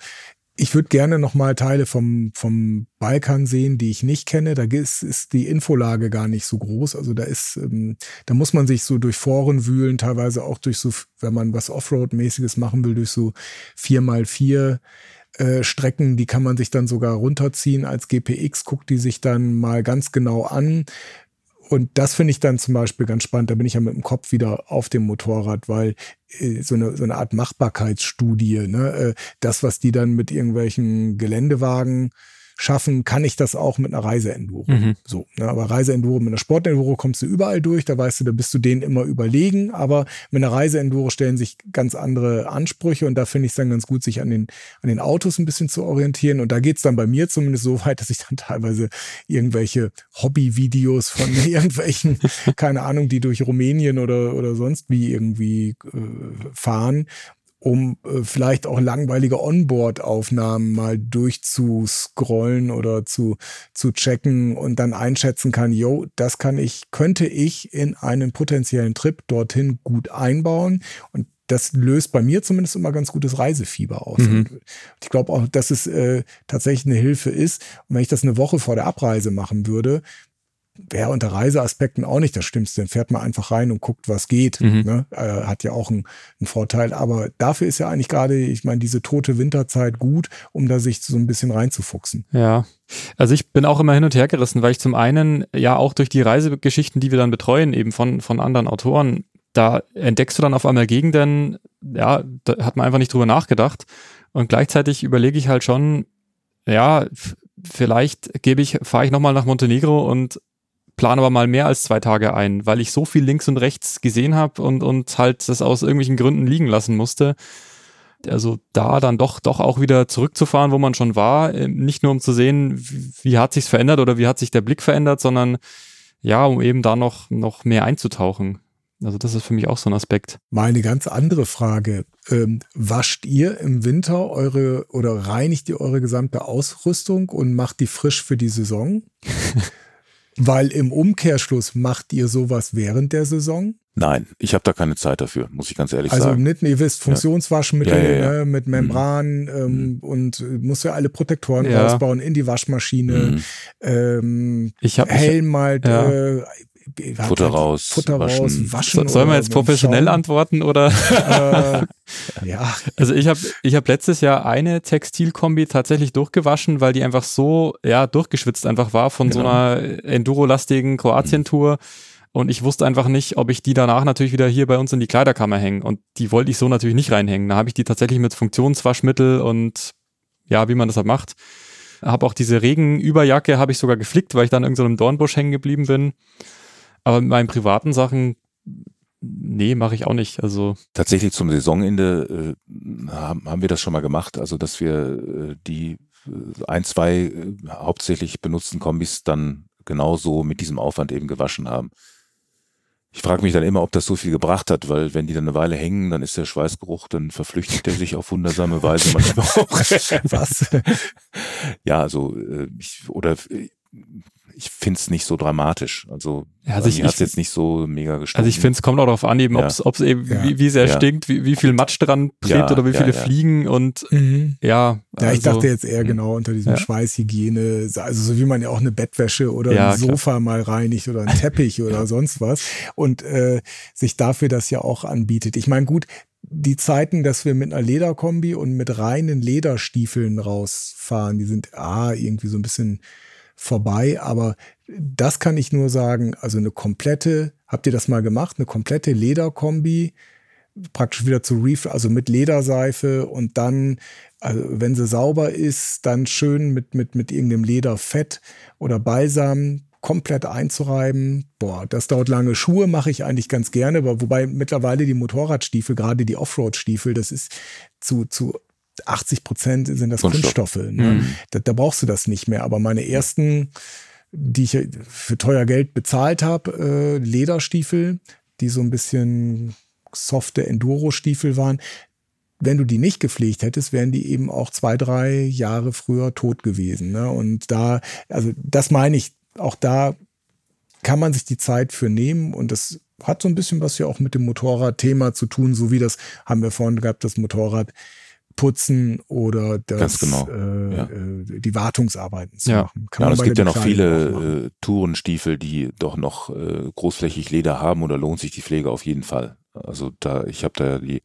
ich würde gerne noch mal Teile vom, vom Balkan sehen, die ich nicht kenne. Da ist, ist die Infolage gar nicht so groß. Also da ist, ähm, da muss man sich so durch Foren wühlen, teilweise auch durch so, wenn man was Offroad-mäßiges machen will, durch so vier mal vier äh, Strecken, die kann man sich dann sogar runterziehen als GPX, guckt die sich dann mal ganz genau an. Und das finde ich dann zum Beispiel ganz spannend. Da bin ich ja mit dem Kopf wieder auf dem Motorrad, weil äh, so, eine, so eine Art Machbarkeitsstudie, ne? Äh, das, was die dann mit irgendwelchen Geländewagen schaffen, kann ich das auch mit einer Reiseenduro. Mhm. So, ne? aber Reiseenduro mit einer Sportenduro kommst du überall durch, da weißt du, da bist du denen immer überlegen, aber mit einer Reiseenduro stellen sich ganz andere Ansprüche und da finde ich es dann ganz gut, sich an den, an den Autos ein bisschen zu orientieren und da geht es dann bei mir zumindest so weit, dass ich dann teilweise irgendwelche Hobbyvideos von irgendwelchen, keine Ahnung, die durch Rumänien oder, oder sonst wie irgendwie äh, fahren um äh, vielleicht auch langweilige Onboard-Aufnahmen mal durchzuscrollen oder zu, zu checken und dann einschätzen kann, yo, das kann ich, könnte ich in einen potenziellen Trip dorthin gut einbauen. Und das löst bei mir zumindest immer ganz gutes Reisefieber aus. Mhm. ich glaube auch, dass es äh, tatsächlich eine Hilfe ist. Und wenn ich das eine Woche vor der Abreise machen würde, wäre unter Reiseaspekten auch nicht das Schlimmste. Dann fährt man einfach rein und guckt, was geht. Mhm. Ne? Äh, hat ja auch einen, einen, Vorteil. Aber dafür ist ja eigentlich gerade, ich meine, diese tote Winterzeit gut, um da sich so ein bisschen reinzufuchsen. Ja. Also ich bin auch immer hin und her gerissen, weil ich zum einen ja auch durch die Reisegeschichten, die wir dann betreuen, eben von, von anderen Autoren, da entdeckst du dann auf einmal Gegenden, ja, da hat man einfach nicht drüber nachgedacht. Und gleichzeitig überlege ich halt schon, ja, vielleicht gebe ich, fahre ich nochmal nach Montenegro und plane aber mal mehr als zwei Tage ein, weil ich so viel links und rechts gesehen habe und, und halt das aus irgendwelchen Gründen liegen lassen musste. Also da dann doch, doch auch wieder zurückzufahren, wo man schon war, äh, nicht nur um zu sehen, wie, wie hat sich's verändert oder wie hat sich der Blick verändert, sondern ja, um eben da noch, noch mehr einzutauchen. Also das ist für mich auch so ein Aspekt. Mal eine ganz andere Frage. Ähm, wascht ihr im Winter eure oder reinigt ihr eure gesamte Ausrüstung und macht die frisch für die Saison? Weil im Umkehrschluss macht ihr sowas während der Saison? Nein, ich habe da keine Zeit dafür, muss ich ganz ehrlich also sagen. Also nicht, ihr wisst, Funktionswaschmittel ja. Ja, ja, ne, mit Membran mhm. ähm, mhm. und äh, muss ja alle Protektoren rausbauen in die Waschmaschine. Mhm. Ähm, ich hab, Helm halt, äh, Futter halt raus, Futter waschen. raus, waschen. So, sollen wir jetzt professionell schauen? antworten oder? äh, ja. Also ich habe ich hab letztes Jahr eine Textilkombi tatsächlich durchgewaschen, weil die einfach so ja durchgeschwitzt einfach war von genau. so einer Enduro-lastigen Kroatien-Tour. Und ich wusste einfach nicht, ob ich die danach natürlich wieder hier bei uns in die Kleiderkammer hängen. Und die wollte ich so natürlich nicht reinhängen. Da habe ich die tatsächlich mit Funktionswaschmittel und ja, wie man das halt macht. Habe auch diese Regenüberjacke habe ich sogar geflickt, weil ich dann in irgendeinem so Dornbusch hängen geblieben bin. Aber mit meinen privaten Sachen, nee, mache ich auch nicht. Also tatsächlich zum Saisonende äh, haben, haben wir das schon mal gemacht, also dass wir äh, die äh, ein, zwei äh, hauptsächlich benutzten Kombis dann genauso mit diesem Aufwand eben gewaschen haben. Ich frage mich dann immer, ob das so viel gebracht hat, weil wenn die dann eine Weile hängen, dann ist der Schweißgeruch, dann verflüchtigt er sich auf wundersame Weise manchmal auch. Was? ja, also äh, ich, oder ich finde es nicht so dramatisch. Also, also ich, hat es jetzt nicht so mega gestunken. Also ich finde, es kommt auch darauf an, eben, ja. ob es eben, ja. wie, wie sehr ja. stinkt, wie, wie viel Matsch dran klebt oder wie viele Fliegen und mhm. ja. Also, ja, ich dachte jetzt eher mhm. genau unter diesem Schweißhygiene, also so wie man ja auch eine Bettwäsche oder ein Sofa klar. mal reinigt oder einen Teppich oder sonst was und äh, sich dafür das ja auch anbietet. Ich meine, gut, die Zeiten, dass wir mit einer Lederkombi und mit reinen Lederstiefeln rausfahren, die sind ah, irgendwie so ein bisschen vorbei. Aber das kann ich nur sagen, also eine komplette, habt ihr das mal gemacht, eine komplette Lederkombi, praktisch wieder zu Reef, also mit Lederseife und dann, also wenn sie sauber ist, dann schön mit, mit, mit irgendeinem Lederfett oder Balsam komplett einzureiben. Boah, das dauert lange. Schuhe mache ich eigentlich ganz gerne, aber wobei mittlerweile die Motorradstiefel, gerade die Offroad-Stiefel, das ist zu, zu 80 Prozent sind das Kunststoff. Kunststoffe. Ne? Mhm. Da, da, brauchst du das nicht mehr. Aber meine ersten, die ich für teuer Geld bezahlt habe, äh, Lederstiefel, die so ein bisschen softe Enduro-Stiefel waren, wenn du die nicht gepflegt hättest, wären die eben auch zwei, drei Jahre früher tot gewesen. Ne? Und da, also das meine ich, auch da kann man sich die Zeit für nehmen und das hat so ein bisschen was ja auch mit dem Motorradthema zu tun, so wie das haben wir vorhin gehabt, das Motorrad putzen oder das, genau. äh, ja. äh, die Wartungsarbeiten zu ja. machen. Kann ja, es gibt ja noch viele äh, Tourenstiefel, die doch noch äh, großflächig Leder haben oder lohnt sich die Pflege auf jeden Fall. Also da, ich habe da die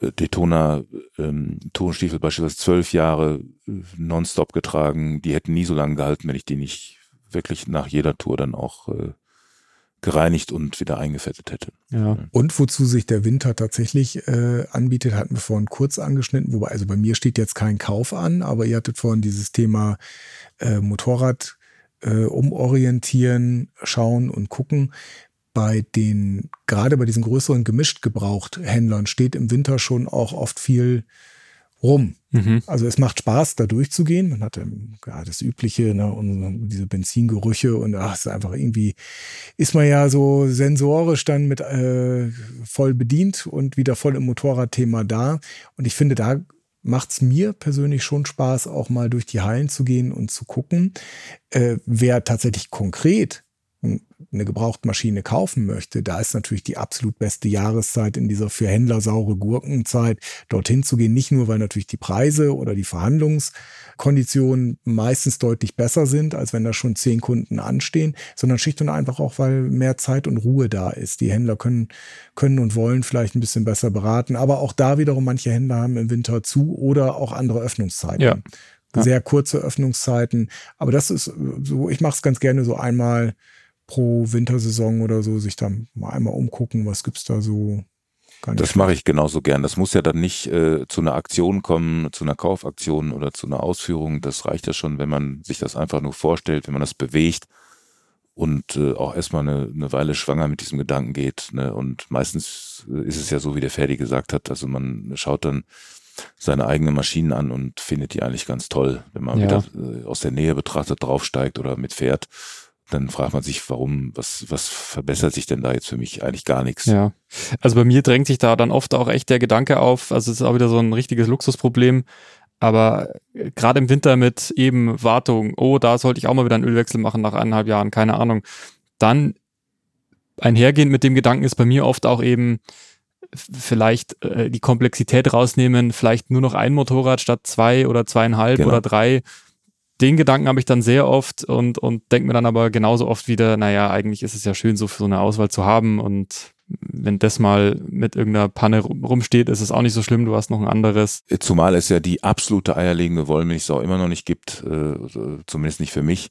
äh, Daytona ähm, Tourenstiefel beispielsweise zwölf Jahre äh, nonstop getragen. Die hätten nie so lange gehalten, wenn ich die nicht wirklich nach jeder Tour dann auch äh, gereinigt und wieder eingefettet hätte. Ja. Und wozu sich der Winter tatsächlich äh, anbietet, hatten wir vorhin kurz angeschnitten, wobei, also bei mir steht jetzt kein Kauf an, aber ihr hattet vorhin dieses Thema äh, Motorrad äh, umorientieren, schauen und gucken. Bei den, gerade bei diesen größeren gemischt gebraucht Händlern steht im Winter schon auch oft viel rum. Mhm. Also es macht Spaß, da durchzugehen. Man hat ja, das Übliche, ne, und diese Benzingerüche und ach, ist einfach irgendwie, ist man ja so sensorisch dann mit äh, voll bedient und wieder voll im Motorradthema da. Und ich finde, da macht es mir persönlich schon Spaß, auch mal durch die Hallen zu gehen und zu gucken, äh, wer tatsächlich konkret eine Gebrauchtmaschine kaufen möchte, da ist natürlich die absolut beste Jahreszeit in dieser für Händler saure Gurkenzeit, dorthin zu gehen. Nicht nur, weil natürlich die Preise oder die Verhandlungskonditionen meistens deutlich besser sind, als wenn da schon zehn Kunden anstehen, sondern schlicht und einfach auch, weil mehr Zeit und Ruhe da ist. Die Händler können, können und wollen vielleicht ein bisschen besser beraten, aber auch da wiederum manche Händler haben im Winter zu oder auch andere Öffnungszeiten. Ja. Ja. Sehr kurze Öffnungszeiten. Aber das ist so, ich mache es ganz gerne so einmal pro Wintersaison oder so sich dann mal einmal umgucken, was gibt's da so. Das mache ich genauso gern. Das muss ja dann nicht äh, zu einer Aktion kommen, zu einer Kaufaktion oder zu einer Ausführung. Das reicht ja schon, wenn man sich das einfach nur vorstellt, wenn man das bewegt und äh, auch erstmal eine, eine Weile schwanger mit diesem Gedanken geht. Ne? Und meistens ist es ja so, wie der Ferdi gesagt hat. Also man schaut dann seine eigenen Maschinen an und findet die eigentlich ganz toll, wenn man ja. wieder äh, aus der Nähe betrachtet draufsteigt oder mit fährt dann fragt man sich, warum, was, was verbessert sich denn da jetzt für mich? Eigentlich gar nichts. Ja. Also bei mir drängt sich da dann oft auch echt der Gedanke auf, also es ist auch wieder so ein richtiges Luxusproblem, aber äh, gerade im Winter mit eben Wartung, oh, da sollte ich auch mal wieder einen Ölwechsel machen nach eineinhalb Jahren, keine Ahnung. Dann einhergehend mit dem Gedanken ist bei mir oft auch eben vielleicht äh, die Komplexität rausnehmen, vielleicht nur noch ein Motorrad statt zwei oder zweieinhalb genau. oder drei den Gedanken habe ich dann sehr oft und, und denke mir dann aber genauso oft wieder, naja, eigentlich ist es ja schön, so für so eine Auswahl zu haben und wenn das mal mit irgendeiner Panne rumsteht, ist es auch nicht so schlimm, du hast noch ein anderes. Zumal es ja die absolute eierlegende Wollmilchsau immer noch nicht gibt, äh, zumindest nicht für mich.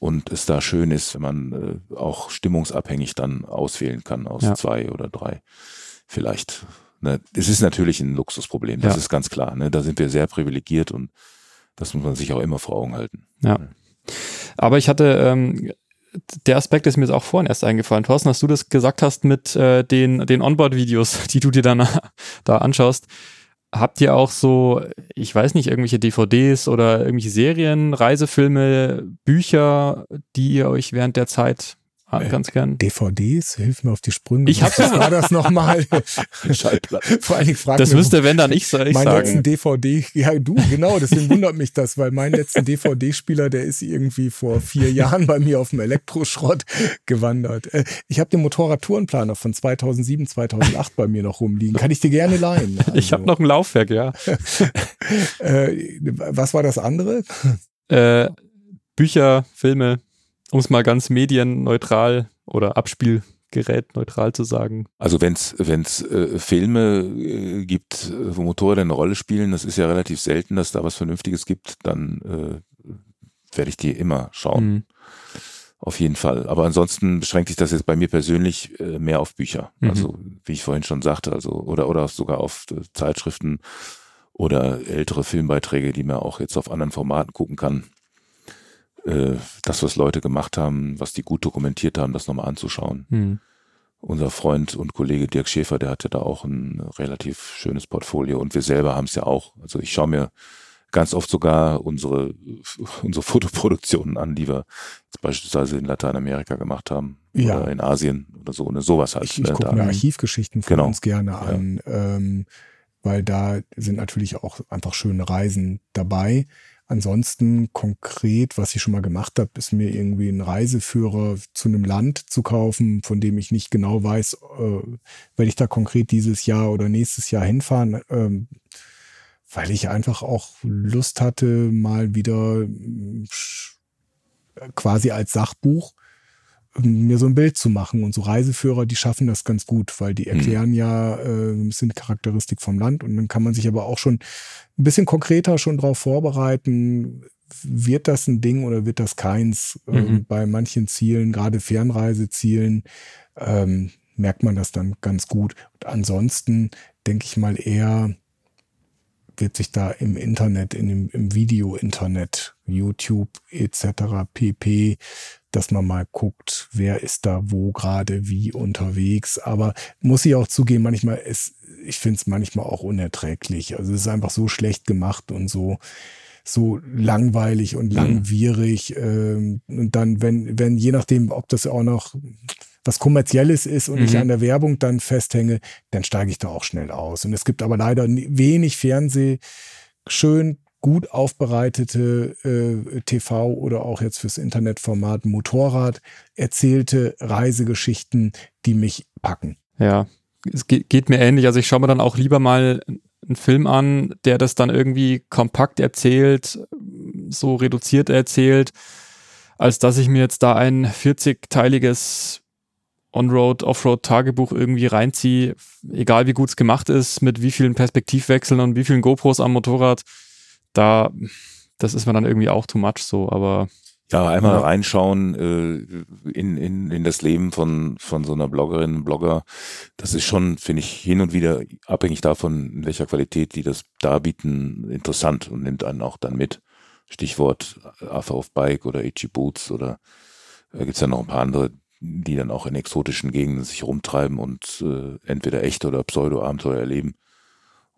Und es da schön ist, wenn man äh, auch stimmungsabhängig dann auswählen kann aus ja. zwei oder drei. Vielleicht. Ne? Es ist natürlich ein Luxusproblem, das ja. ist ganz klar. Ne? Da sind wir sehr privilegiert und das muss man sich auch immer vor Augen halten. Ja. Aber ich hatte, ähm, der Aspekt ist mir jetzt auch vorhin erst eingefallen. Thorsten, dass du das gesagt hast mit äh, den, den Onboard-Videos, die du dir dann da anschaust. Habt ihr auch so, ich weiß nicht, irgendwelche DVDs oder irgendwelche Serien, Reisefilme, Bücher, die ihr euch während der Zeit ganz gern. DVDs, hilf mir auf die Sprünge. Ich hab's Was war das nochmal? Schallplatte. Vor allen Dingen frag Das müsste, wenn dann ich, ich mein sagen. letzten DVD, ja du, genau, deswegen wundert mich das, weil mein letzten DVD-Spieler, der ist irgendwie vor vier Jahren bei mir auf dem Elektroschrott gewandert. Äh, Ich habe den Motorrad-Tourenplaner von 2007, 2008 bei mir noch rumliegen. Kann ich dir gerne leihen. Ich habe noch ein Laufwerk, ja. Äh, was war das andere? Äh, Bücher, Filme, um es mal ganz medienneutral oder Abspielgerät neutral zu sagen. Also wenn es wenn's, äh, Filme äh, gibt, wo Motorräder eine Rolle spielen, das ist ja relativ selten, dass da was Vernünftiges gibt, dann äh, werde ich die immer schauen. Mhm. Auf jeden Fall. Aber ansonsten beschränkt sich das jetzt bei mir persönlich äh, mehr auf Bücher. Mhm. Also wie ich vorhin schon sagte, also oder oder sogar auf äh, Zeitschriften oder ältere Filmbeiträge, die man auch jetzt auf anderen Formaten gucken kann. Äh, das, was Leute gemacht haben, was die gut dokumentiert haben, das nochmal anzuschauen. Mhm. Unser Freund und Kollege Dirk Schäfer, der hatte da auch ein relativ schönes Portfolio und wir selber haben es ja auch. Also ich schaue mir ganz oft sogar unsere, unsere Fotoproduktionen an, die wir jetzt beispielsweise in Lateinamerika gemacht haben Ja. oder in Asien oder so, ne, sowas halt. Ich, ich ne, gucke mir Archivgeschichten von Genau. uns gerne an, ähm, weil da sind natürlich auch einfach schöne Reisen dabei. Ansonsten konkret, was ich schon mal gemacht habe, ist mir irgendwie einen Reiseführer zu einem Land zu kaufen, von dem ich nicht genau weiß, äh, werde ich da konkret dieses Jahr oder nächstes Jahr hinfahren, ähm, weil ich einfach auch Lust hatte, mal wieder sch- quasi als Sachbuch mir so ein Bild zu machen. Und so Reiseführer, die schaffen das ganz gut, weil die erklären ja äh, ein bisschen die Charakteristik vom Land und dann kann man sich aber auch schon ein bisschen konkreter schon darauf vorbereiten, wird das ein Ding oder wird das keins? Ähm, Mhm. bei manchen Zielen, gerade Fernreisezielen, ähm, merkt man das dann ganz gut. Und ansonsten denke ich mal eher, wird sich da im Internet, in dem, im Video-Internet, YouTube etc. pp, dass man mal guckt, wer ist da wo gerade wie unterwegs. Aber muss ich auch zugeben, manchmal ist, ich finde es manchmal auch unerträglich. Also es ist einfach so schlecht gemacht und so so langweilig und langwierig. Ähm, und dann, wenn, wenn, je nachdem, ob das auch noch was Kommerzielles ist und ich Mhm. an der Werbung dann festhänge, dann steige ich da auch schnell aus. Und es gibt aber leider ni- wenig Fernseh, schön gut aufbereitete äh, TV oder auch jetzt fürs Internetformat Motorrad erzählte Reisegeschichten, die mich packen. Ja, es geht, geht mir ähnlich. Also ich schaue mir dann auch lieber mal einen Film an, der das dann irgendwie kompakt erzählt, so reduziert erzählt, als dass ich mir jetzt da ein 40-teiliges On-Road, Offroad-Tagebuch irgendwie reinziehe, egal wie gut es gemacht ist, mit wie vielen Perspektivwechseln und wie vielen GoPros am Motorrad. Da, das ist mir dann irgendwie auch too much so, aber Ja, einmal Ja. reinschauen äh, in, in, in das Leben von, von so einer Bloggerin, Blogger. Das ist schon, finde ich, hin und wieder abhängig davon, in welcher Qualität die das darbieten, interessant und nimmt einen auch dann mit. Stichwort After of Bike oder Itchy Boots oder äh, gibt's ja noch ein paar andere, die dann auch in exotischen Gegenden sich rumtreiben und äh, entweder echt oder Pseudo-Abenteuer erleben.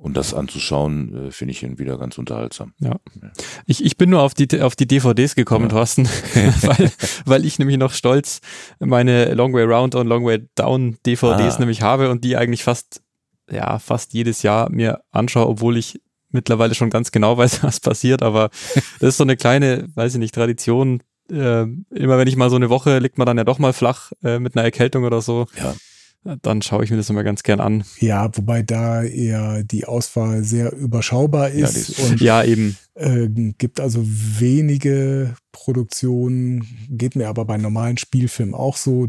Und das anzuschauen, äh, finde ich ihn wieder ganz unterhaltsam. Ich, ich bin nur auf die, auf die DVDs gekommen, Ja. Thorsten, weil, weil ich nämlich noch stolz meine Long Way Round und Long Way Down DVDs Ah. nämlich habe und die eigentlich fast, ja, fast jedes Jahr mir anschaue, obwohl ich mittlerweile schon ganz genau weiß, was passiert, aber das ist so eine kleine, weiß ich nicht, Tradition. Äh, immer wenn ich mal so eine Woche liegt man dann ja doch mal flach äh, mit einer Erkältung oder so, Ja. Dann schaue ich mir das immer ganz gern an. Ja, wobei da eher die Auswahl sehr überschaubar Ja, ist ist- und Ja, eben. äh, gibt also wenige Produktionen, geht mir aber bei normalen Spielfilmen auch so.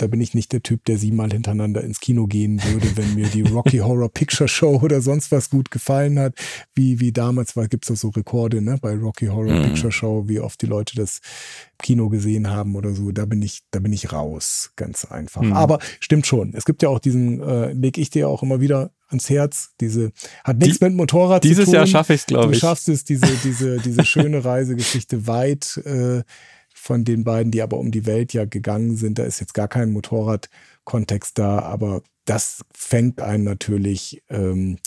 Da bin ich nicht der Typ, der siebenmal hintereinander ins Kino gehen würde, wenn mir die Rocky Horror Picture Show oder sonst was gut gefallen hat. Wie, wie damals war, gibt's da so Rekorde, ne, bei Rocky Horror Mhm. Picture Show, wie oft die Leute das Kino gesehen haben oder so. Da bin ich, da bin ich raus. Ganz einfach. Mhm. Aber stimmt schon. Es gibt ja auch diesen, äh, leg ich dir auch immer wieder ans Herz, diese, hat nichts Die- mit Motorrad Dieses zu tun. Jahr schaffe ich es, glaube Du ich. schaffst es, diese, diese, diese schöne Reisegeschichte weit äh, von den beiden, die aber um die Welt ja gegangen sind. Da ist jetzt gar kein Motorradkontext da, aber das fängt einen natürlich, ähm,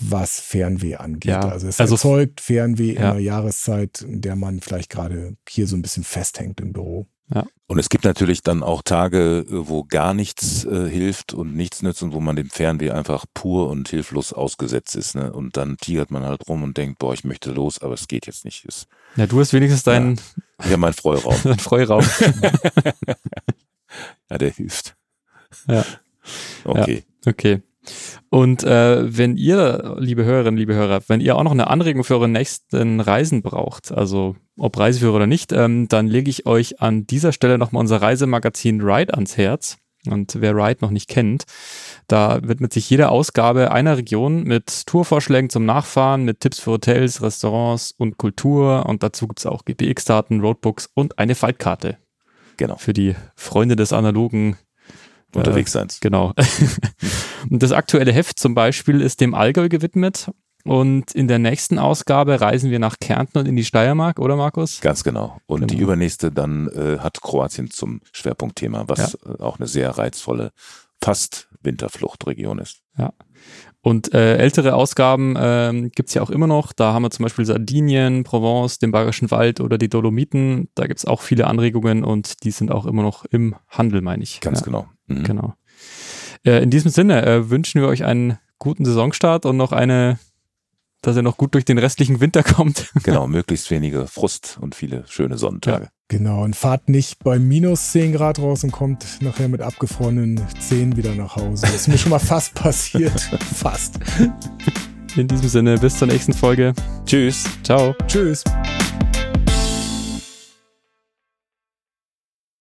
was Fernweh angeht. Ja, also es also- erzeugt Fernweh in Ja. einer Jahreszeit, in der man vielleicht gerade hier so ein bisschen festhängt im Büro. Ja. Und es gibt natürlich dann auch Tage, wo gar nichts äh, hilft und nichts nützt und wo man dem Fernweh einfach pur und hilflos ausgesetzt ist. Ne? Und dann tigert man halt rum und denkt, boah, ich möchte los, aber es geht jetzt nicht. Es, Ja, du hast wenigstens deinen ja, mein Freuraum. deinen Freiraum. ja, der hilft. Ja. Okay. Okay. Und äh, wenn ihr, liebe Hörerinnen, liebe Hörer, wenn ihr auch noch eine Anregung für eure nächsten Reisen braucht, also ob Reiseführer oder nicht, ähm, dann lege ich euch an dieser Stelle nochmal unser Reisemagazin Ride ans Herz. Und wer Ride noch nicht kennt, da widmet sich jede Ausgabe einer Region mit Tourvorschlägen zum Nachfahren, mit Tipps für Hotels, Restaurants und Kultur. Und dazu gibt's auch GPX-Daten, Roadbooks und eine Faltkarte Genau. für die Freunde des analogen Unterwegs sein. Genau. und das aktuelle Heft zum Beispiel ist dem Allgäu gewidmet. Und in der nächsten Ausgabe reisen wir nach Kärnten und in die Steiermark, oder Markus? Ganz genau. Und Genau. die übernächste dann äh, hat Kroatien zum Schwerpunktthema, was äh, auch eine sehr reizvolle, fast Winterfluchtregion ist. Und äh, ältere Ausgaben ähm, gibt's ja auch immer noch. Da haben wir zum Beispiel Sardinien, Provence, den Bayerischen Wald oder die Dolomiten. Da gibt's auch viele Anregungen und die sind auch immer noch im Handel, meine ich. Ganz ja, genau. Mhm. Genau. Äh, in diesem Sinne äh, wünschen wir euch einen guten Saisonstart und noch eine, dass ihr noch gut durch den restlichen Winter kommt. Genau, möglichst wenige Frust und viele schöne Sonnentage. Genau, und fahrt nicht bei minus 10 Grad raus und kommt nachher mit abgefrorenen Zehen wieder nach Hause. Das ist mir schon mal fast passiert. fast. In diesem Sinne, bis zur nächsten Folge. Tschüss. Ciao. Tschüss.